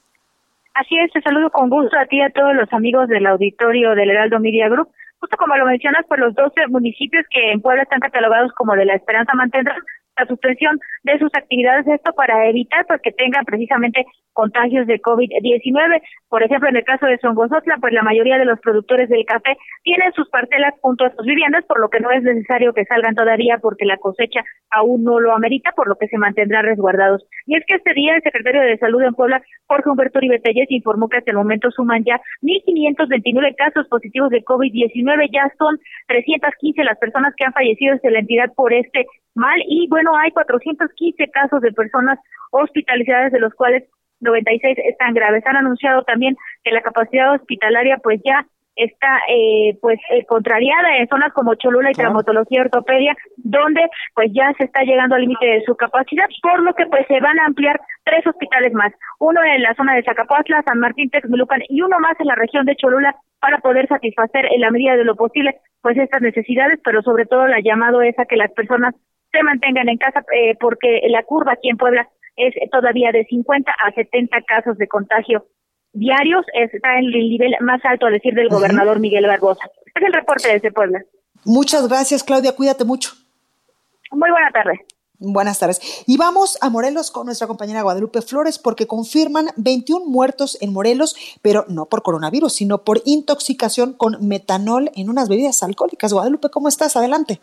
Así es, te saludo con gusto a ti y a todos los amigos del auditorio del Heraldo Media Group. Justo como lo mencionas, pues los 12 municipios que en Puebla están catalogados como de la Esperanza mantendrán la suspensión de sus actividades, esto para evitar pues, que tengan precisamente contagios de COVID-19. Por ejemplo, en el caso de Songosotla, pues la mayoría de los productores del café tienen sus parcelas junto a sus viviendas, por lo que no es necesario que salgan todavía porque la cosecha aún no lo amerita, por lo que se mantendrán resguardados. Y es que este día el secretario de Salud en Puebla, Jorge Humberto Ribetelles, informó que hasta el momento suman ya 1.529 casos positivos de COVID-19, ya son 315 las personas que han fallecido desde la entidad por este mal y hay 415 casos de personas hospitalizadas, de los cuales 96 están graves. Han anunciado también que la capacidad hospitalaria pues ya está eh, pues eh, contrariada en zonas como Cholula y traumatología ortopedia donde pues ya se está llegando al límite de su capacidad por lo que pues se van a ampliar tres hospitales más uno en la zona de Zacapuazla, San Martín, Texmelucan y uno más en la región de Cholula para poder satisfacer en la medida de lo posible pues estas necesidades pero sobre todo la llamado es a que las personas se mantengan en casa eh, porque la curva aquí en Puebla es todavía de 50 a 70 casos de contagio diarios, está en el nivel más alto, a decir del gobernador Miguel Barbosa. Es el reporte desde Puebla. Muchas gracias, Claudia. Cuídate mucho. Muy buena tarde. Buenas tardes. Y vamos a Morelos con nuestra compañera Guadalupe Flores porque confirman 21 muertos en Morelos, pero no por coronavirus, sino por intoxicación con metanol en unas bebidas alcohólicas. Guadalupe, ¿cómo estás? Adelante.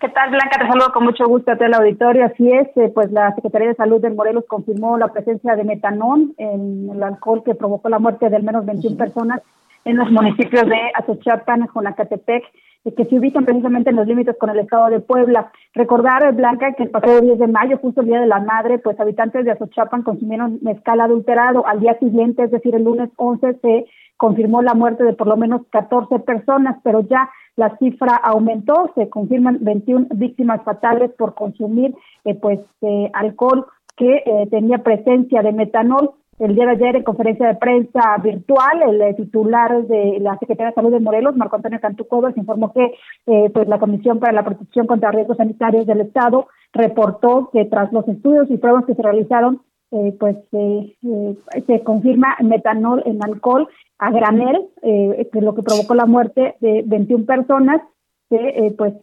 ¿Qué tal, Blanca? Te saludo con mucho gusto a todo el auditorio. Así es, eh, pues la Secretaría de Salud de Morelos confirmó la presencia de metanol en el alcohol que provocó la muerte de al menos 21 personas en los municipios de Azochapan, Jonacatepec que se ubican precisamente en los límites con el estado de Puebla. Recordar, Blanca, que el pasado 10 de mayo, justo el Día de la Madre, pues habitantes de Azochapan consumieron mezcal adulterado. Al día siguiente, es decir, el lunes 11, se confirmó la muerte de por lo menos 14 personas, pero ya la cifra aumentó, se confirman 21 víctimas fatales por consumir eh, pues eh, alcohol que eh, tenía presencia de metanol. El día de ayer, en conferencia de prensa virtual, el eh, titular de la Secretaría de Salud de Morelos, Marco Antonio Cantú informó que eh, pues la Comisión para la Protección contra Riesgos Sanitarios del Estado reportó que tras los estudios y pruebas que se realizaron, eh, pues se confirma metanol en alcohol a granel, que es lo que provocó la muerte de 21 personas, que pues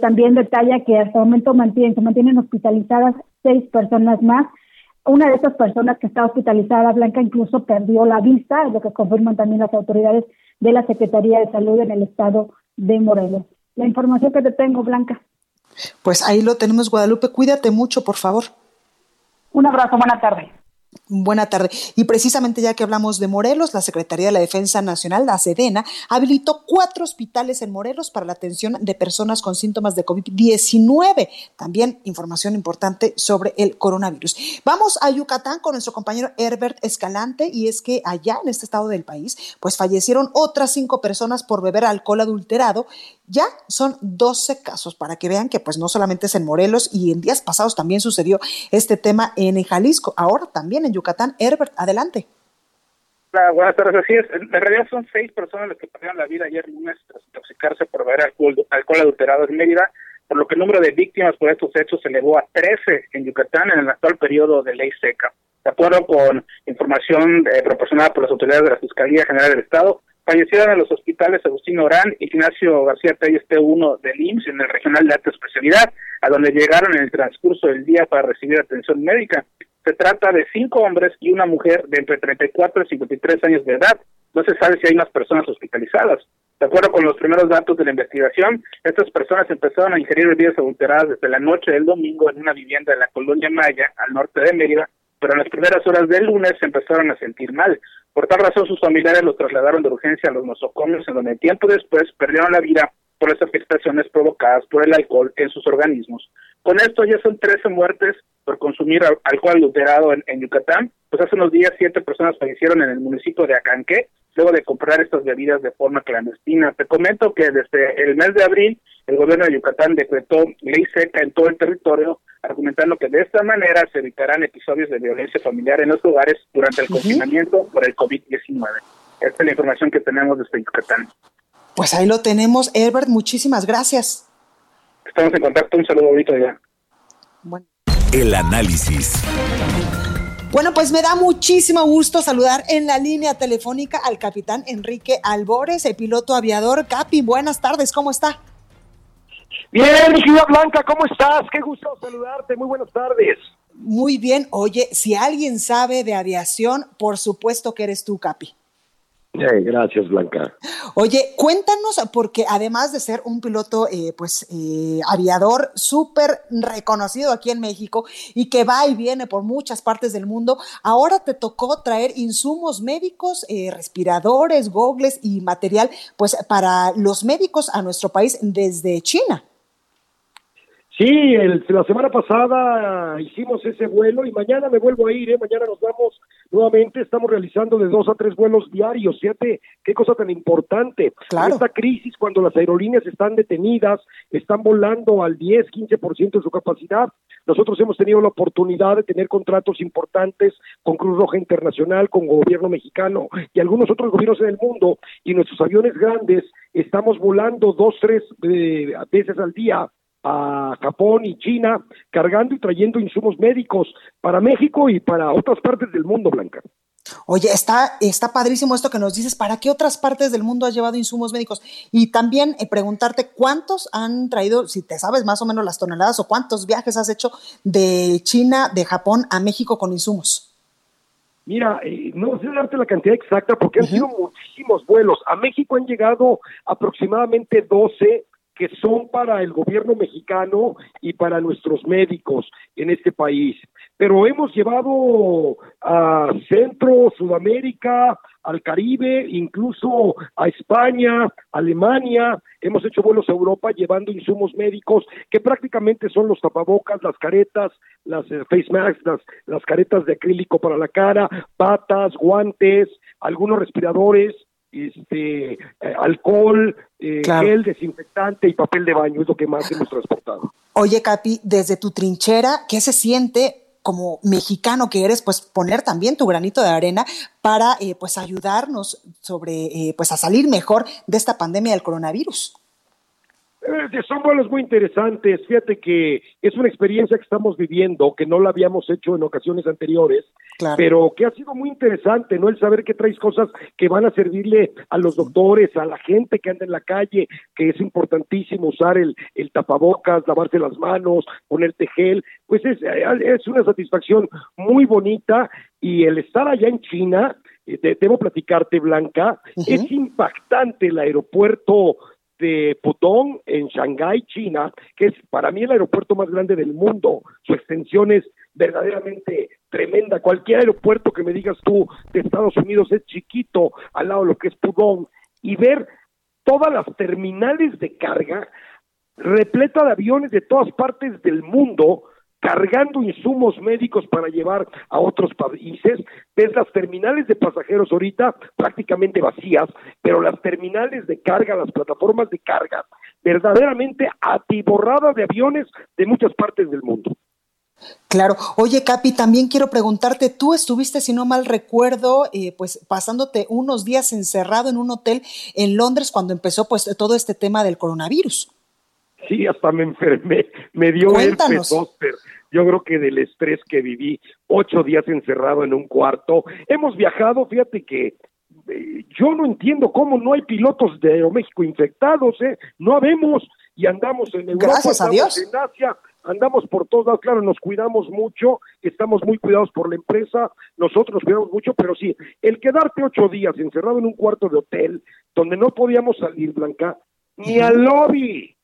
también detalla que hasta el momento mantienen, se mantienen hospitalizadas seis personas más una de esas personas que está hospitalizada, Blanca, incluso perdió la vista, es lo que confirman también las autoridades de la Secretaría de Salud en el estado de Morelos. La información que te tengo, Blanca. Pues ahí lo tenemos, Guadalupe. Cuídate mucho, por favor. Un abrazo, buena tarde. Buena tarde. Y precisamente ya que hablamos de Morelos, la Secretaría de la Defensa Nacional, la SEDENA, habilitó cuatro hospitales en Morelos para la atención de personas con síntomas de COVID-19. También información importante sobre el coronavirus. Vamos a Yucatán con nuestro compañero Herbert Escalante y es que allá en este estado del país, pues fallecieron otras cinco personas por beber alcohol adulterado ya son 12 casos para que vean que pues no solamente es en Morelos y en días pasados también sucedió este tema en Jalisco, ahora también en Yucatán. Herbert, adelante. Hola, buenas tardes, así es. En realidad son seis personas las que perdieron la vida ayer lunes tras intoxicarse por beber alcohol, alcohol adulterado en Mérida, por lo que el número de víctimas por estos hechos se elevó a 13 en Yucatán en el actual periodo de ley seca. De acuerdo con información eh, proporcionada por las autoridades de la Fiscalía General del Estado, Fallecieron en los hospitales Agustín Orán, Ignacio García Telles T1 del IMSS en el regional de alta especialidad, a donde llegaron en el transcurso del día para recibir atención médica. Se trata de cinco hombres y una mujer de entre 34 y 53 años de edad. No se sabe si hay más personas hospitalizadas. De acuerdo con los primeros datos de la investigación, estas personas empezaron a ingerir bebidas adulteradas desde la noche del domingo en una vivienda de la colonia Maya, al norte de Mérida, pero en las primeras horas del lunes se empezaron a sentir mal. Por tal razón, sus familiares los trasladaron de urgencia a los nosocomios, en donde tiempo después perdieron la vida por las afectaciones provocadas por el alcohol en sus organismos. Con esto ya son 13 muertes por consumir alcohol adulterado en, Yucatán. Pues hace unos días siete personas fallecieron en el municipio de Acanqué luego de comprar estas bebidas de forma clandestina. Te comento que desde el mes de abril el gobierno de Yucatán decretó ley seca en todo el territorio, argumentando que de esta manera se evitarán episodios de violencia familiar en los hogares durante el confinamiento por el COVID-19. Esta es la información que tenemos desde Yucatán. Pues ahí lo tenemos, Herbert. Muchísimas gracias. Estamos en contacto. Un saludo ahorita ya. El análisis. Bueno, pues me da muchísimo gusto saludar en la línea telefónica al capitán Enrique Albores, el piloto aviador. Capi, buenas tardes, ¿cómo está? Bien, mi Blanca, ¿cómo estás? Qué gusto saludarte, muy buenas tardes. Muy bien, oye, si alguien sabe de aviación, por supuesto que eres tú, Capi. Gracias, Blanca. Oye, cuéntanos, porque además de ser un piloto, eh, pues, eh, aviador súper reconocido aquí en México y que va y viene por muchas partes del mundo, ahora te tocó traer insumos médicos, eh, respiradores, gogles y material, pues, para los médicos a nuestro país desde China. Sí, la semana pasada hicimos ese vuelo y mañana me vuelvo a ir, ¿eh? mañana nos vamos nuevamente, estamos realizando de dos a tres vuelos diarios, fíjate qué cosa tan importante. Claro. esta crisis, cuando las aerolíneas están detenidas, están volando al 10, 15% de su capacidad, nosotros hemos tenido la oportunidad de tener contratos importantes con Cruz Roja Internacional, con gobierno mexicano y algunos otros gobiernos en el mundo, y nuestros aviones grandes estamos volando dos, tres eh, veces al día a Japón y China, cargando y trayendo insumos médicos para México y para otras partes del mundo, Blanca. Oye, está, está padrísimo esto que nos dices. ¿Para qué otras partes del mundo has llevado insumos médicos? Y también eh, preguntarte cuántos han traído, si te sabes más o menos las toneladas o cuántos viajes has hecho de China, de Japón a México con insumos. Mira, eh, no sé darte la cantidad exacta porque han sido muchísimos vuelos. A México han llegado aproximadamente 12 que son para el gobierno mexicano y para nuestros médicos en este país. Pero hemos llevado a Centro, Sudamérica, al Caribe, incluso a España, Alemania, hemos hecho vuelos a Europa llevando insumos médicos que prácticamente son los tapabocas, las caretas, las eh, face masks, las, las caretas de acrílico para la cara, patas, guantes, algunos respiradores, este eh, alcohol, eh, gel desinfectante y papel de baño, es lo que más hemos transportado. Oye, Capi, desde tu trinchera, ¿qué se siente como mexicano que eres, pues poner también tu granito de arena para eh, pues ayudarnos sobre pues a salir mejor de esta pandemia del coronavirus? Son vuelos muy interesantes. Fíjate que es una experiencia que estamos viviendo, que no la habíamos hecho en ocasiones anteriores, pero que ha sido muy interesante, ¿no? El saber que traes cosas que van a servirle a los doctores, a la gente que anda en la calle, que es importantísimo usar el, el tapabocas, lavarse las manos, ponerte gel, pues es, es una satisfacción muy bonita y el estar allá en China, eh, debo platicarte, Blanca, es impactante el aeropuerto de Pudong en Shanghái, China, que es para mí el aeropuerto más grande del mundo. Su extensión es verdaderamente tremenda. Cualquier aeropuerto que me digas tú de Estados Unidos es chiquito al lado de lo que es Pudong y ver todas las terminales de carga repleta de aviones de todas partes del mundo cargando insumos médicos para llevar a otros países. Ves las terminales de pasajeros ahorita prácticamente vacías, pero las terminales de carga, las plataformas de carga, verdaderamente atiborradas de aviones de muchas partes del mundo. Claro. Oye, Capi, también quiero preguntarte, tú estuviste, si no mal recuerdo, eh, pues pasándote unos días encerrado en un hotel en Londres cuando empezó pues todo este tema del coronavirus. Sí, hasta me enfermé, me dio herpes zóster. Yo creo que del estrés que viví, ocho días encerrado en un cuarto. Hemos viajado, fíjate que eh, yo no entiendo cómo no hay pilotos de Aeroméxico infectados, ¿eh? No habemos y andamos en Europa, Gracias a Dios. en Asia, andamos por todos lados, claro, nos cuidamos mucho, estamos muy cuidados por la empresa, nosotros nos cuidamos mucho, pero sí, el quedarte ocho días encerrado en un cuarto de hotel, donde no podíamos salir, Blanca, ni al lobby,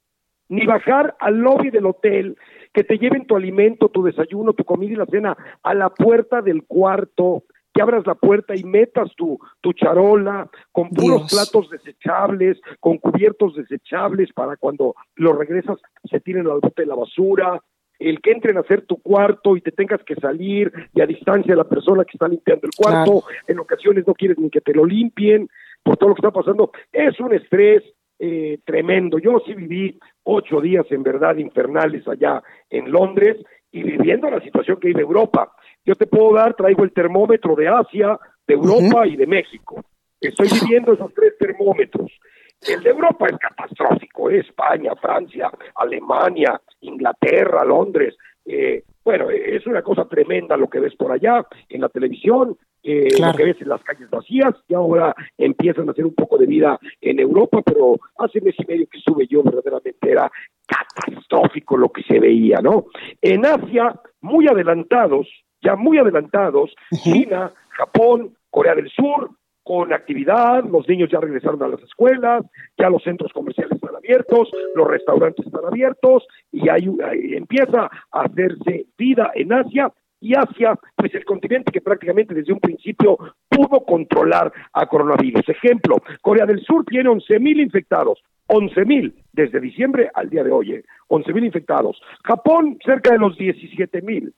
ni bajar al lobby del hotel, que te lleven tu alimento, tu desayuno, tu comida y la cena a la puerta del cuarto, que abras la puerta y metas tu, tu charola con puros platos desechables, con cubiertos desechables para cuando lo regresas se tiren al bote de la basura, el que entren a hacer tu cuarto y te tengas que salir y a distancia la persona que está limpiando el cuarto, en ocasiones no quieres ni que te lo limpien por todo lo que está pasando, es un estrés, eh, tremendo. Yo sí viví ocho días en verdad infernales allá en Londres y viviendo la situación que vive Europa. Yo te puedo dar, traigo el termómetro de Asia, de Europa y de México. Estoy viviendo esos tres termómetros. El de Europa es catastrófico, ¿eh? España, Francia, Alemania, Inglaterra, Londres. Eh, bueno, es una cosa tremenda lo que ves por allá en la televisión, eh, lo que ves en las calles vacías, y ahora empiezan a hacer un poco de vida en Europa, pero hace mes y medio que estuve yo, verdaderamente era catastrófico lo que se veía, ¿no? En Asia, muy adelantados, ya muy adelantados, China, Japón, Corea del Sur, con actividad, los niños ya regresaron a las escuelas, ya los centros comerciales están abiertos, los restaurantes están abiertos y ahí empieza a hacerse vida en Asia y Asia, pues el continente que prácticamente desde un principio pudo controlar a coronavirus. Ejemplo, Corea del Sur tiene 11 mil infectados, 11 mil desde diciembre al día de hoy, 11 eh, infectados. Japón, cerca de los 17 mil.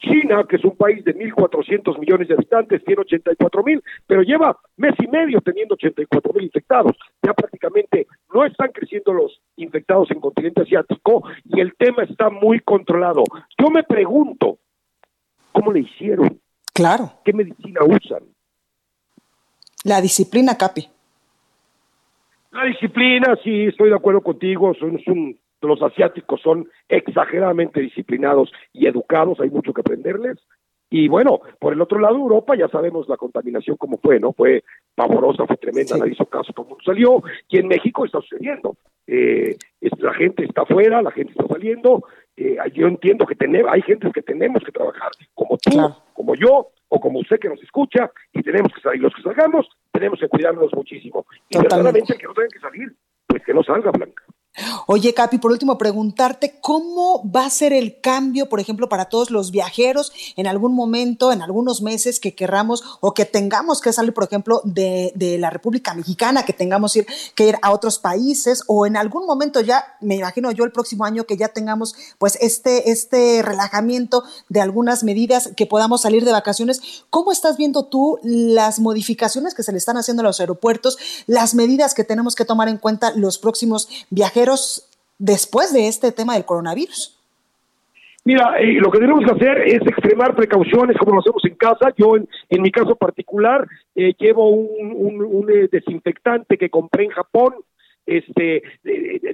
China, que es un país de 1.400 millones de habitantes, tiene 84 mil, pero lleva mes y medio teniendo 84 mil infectados. Ya prácticamente no están creciendo los infectados en continente asiático y el tema está muy controlado. Yo me pregunto, ¿Cómo le hicieron? Claro. ¿Qué medicina usan? La disciplina, Capi. La disciplina, sí, estoy de acuerdo contigo. Son, los asiáticos son exageradamente disciplinados y educados, hay mucho que aprenderles. Y bueno, por el otro lado, Europa, ya sabemos la contaminación como fue, ¿no? Fue pavorosa, fue tremenda, nadie hizo caso, mundo salió. Y en México está sucediendo. Eh, la gente está afuera, la gente está saliendo. Eh, yo entiendo que tenemos, hay gente que tenemos que trabajar, como tú, como yo, o como usted que nos escucha, y tenemos que salir. Los que salgamos, tenemos que cuidarnos muchísimo. Y verdaderamente el que no tenga que salir, pues que no salga, Blanca. Oye, Capi, por último, preguntarte cómo va a ser el cambio, por ejemplo, para todos los viajeros en algún momento, en algunos meses que querramos o que tengamos que salir, por ejemplo, de, la República Mexicana, que tengamos que ir a otros países o en algún momento ya, me imagino yo el próximo año que ya tengamos pues este, este relajamiento de algunas medidas que podamos salir de vacaciones. ¿Cómo estás viendo tú las modificaciones que se le están haciendo a los aeropuertos, las medidas que tenemos que tomar en cuenta los próximos viajeros? Después de este tema del coronavirus? Mira, eh, lo que tenemos que hacer es extremar precauciones como lo hacemos en casa. Yo, en, mi caso particular, eh, llevo un, eh, desinfectante que compré en Japón. Este,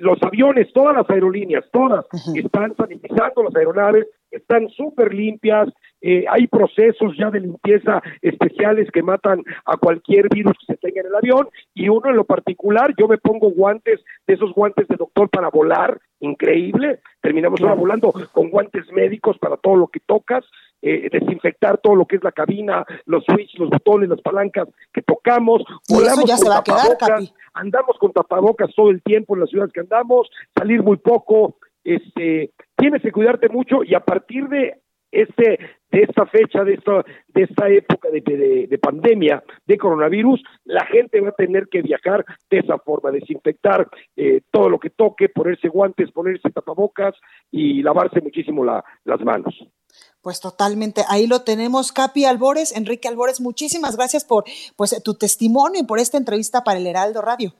los aviones, todas las aerolíneas, todas están sanitizando las aeronaves, están súper limpias, eh, hay procesos ya de limpieza especiales que matan a cualquier virus que se tenga en el avión y uno en lo particular, yo me pongo guantes, de esos guantes de doctor para volar, increíble, terminamos ahora volando con guantes médicos para todo lo que tocas, eh, desinfectar todo lo que es la cabina, los switches, los botones, las palancas que tocamos, volamos ya se va a quedar, Capi. andamos con tapabocas todo el tiempo en las ciudades que andamos, salir muy poco, este, tienes que cuidarte mucho y a partir de este de esta fecha, de esta, de esta época de, de, pandemia de coronavirus, la gente va a tener que viajar de esa forma, desinfectar eh, todo lo que toque, ponerse guantes, ponerse tapabocas y lavarse muchísimo la, las manos. Pues totalmente, ahí lo tenemos, Capi Albores, Enrique Albores, muchísimas gracias por pues tu testimonio y por esta entrevista para el Heraldo Radio.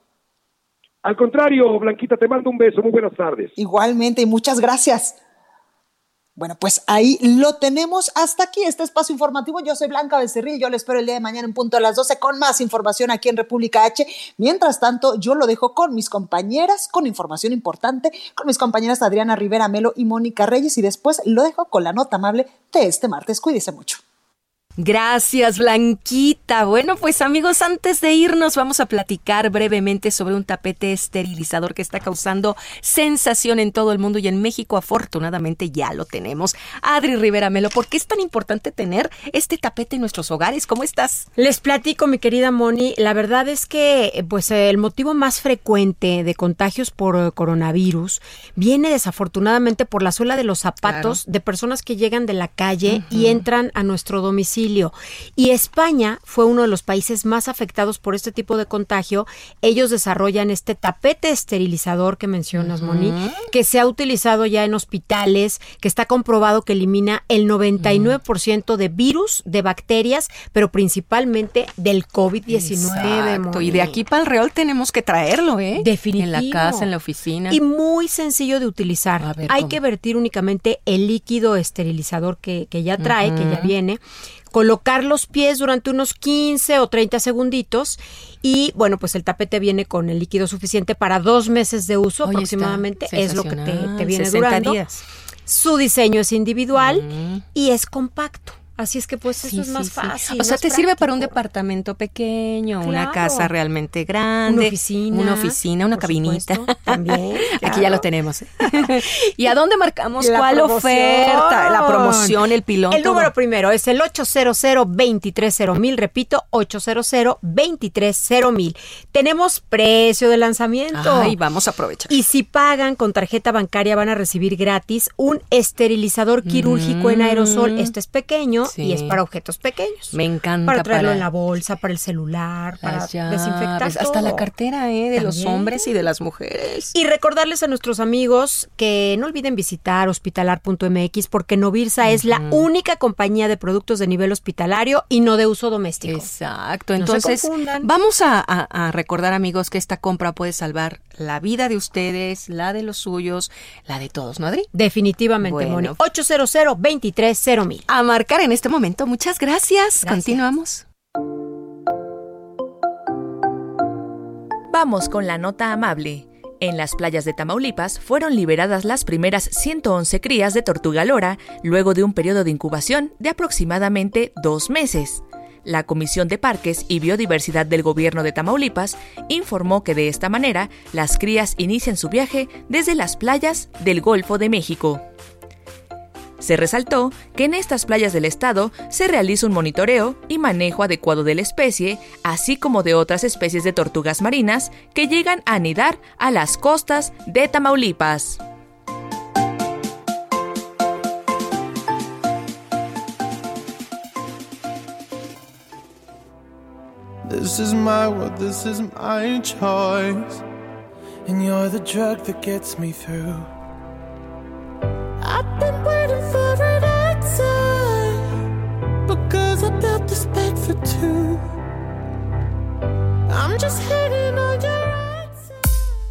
Al contrario, Blanquita, te mando un beso, muy buenas tardes. Igualmente, y muchas gracias. Bueno, pues ahí lo tenemos. Hasta aquí este espacio informativo. Yo soy Blanca Becerril. Yo le espero el día de mañana en punto a las 12 con más información aquí en República H. Mientras tanto, yo lo dejo con mis compañeras, con información importante, con mis compañeras Adriana Rivera Melo y Mónica Reyes. Y después lo dejo con la nota amable de este martes. Cuídese mucho. Gracias, Blanquita. Bueno, pues amigos, antes de irnos vamos a platicar brevemente sobre un tapete esterilizador que está causando sensación en todo el mundo y en México afortunadamente ya lo tenemos. Adri Rivera Melo, ¿por qué es tan importante tener este tapete en nuestros hogares? ¿Cómo estás? Les platico, mi querida Moni. La verdad es que pues el motivo más frecuente de contagios por coronavirus viene desafortunadamente por la suela de los zapatos de personas que llegan de la calle y entran a nuestro domicilio y España fue uno de los países más afectados por este tipo de contagio. Ellos desarrollan este tapete esterilizador que mencionas, Moni, que se ha utilizado ya en hospitales, que está comprobado que elimina el 99% de virus, de bacterias, pero principalmente del COVID-19. Y de aquí para el real tenemos que traerlo, ¿eh? Definitivo. En la casa, en la oficina. Y muy sencillo de utilizar. Hay que vertir únicamente el líquido esterilizador que, ya trae, que ya viene colocar los pies durante unos 15 o 30 segunditos y bueno, pues el tapete viene con el líquido suficiente para dos meses de uso aproximadamente, es lo que te, viene durando. Su diseño es individual y es compacto. Así es que pues eso es más fácil. O sea, te sirve para un departamento pequeño, una casa realmente grande, una oficina, una oficina, una cabinita. también. Aquí ya lo tenemos. ¿Y a dónde marcamos cuál oferta? La promoción, el piloto. El número primero es el 800 mil repito, 800 mil Tenemos precio de lanzamiento. Ay, vamos a aprovechar. Y si pagan con tarjeta bancaria van a recibir gratis un esterilizador quirúrgico en aerosol. Este es pequeño y es para objetos pequeños. Me encanta. Para traerlo en la bolsa, para el celular, para desinfectar. Hasta la cartera ¿eh? de los hombres y de las mujeres. Y recordarles a nuestros amigos que no olviden visitar hospitalar.mx porque Novirsa es la única compañía de productos de nivel hospitalario y no de uso doméstico. Exacto. Entonces, vamos a, recordar, amigos, que esta compra puede salvar la vida de ustedes, la de los suyos, la de todos, ¿no, Adri? Definitivamente, Moni. 800 23 A marcar en este momento. Muchas gracias. Continuamos. Vamos con la nota amable. En las playas de Tamaulipas fueron liberadas las primeras 111 crías de tortuga lora luego de un periodo de incubación de aproximadamente dos meses. La Comisión de Parques y Biodiversidad del Gobierno de Tamaulipas informó que de esta manera las crías inician su viaje desde las playas del Golfo de México. Se resaltó que en estas playas del estado se realiza un monitoreo y manejo adecuado de la especie, así como de otras especies de tortugas marinas que llegan a anidar a las costas de Tamaulipas. This is my this is my choice. And you're the drug that gets me through.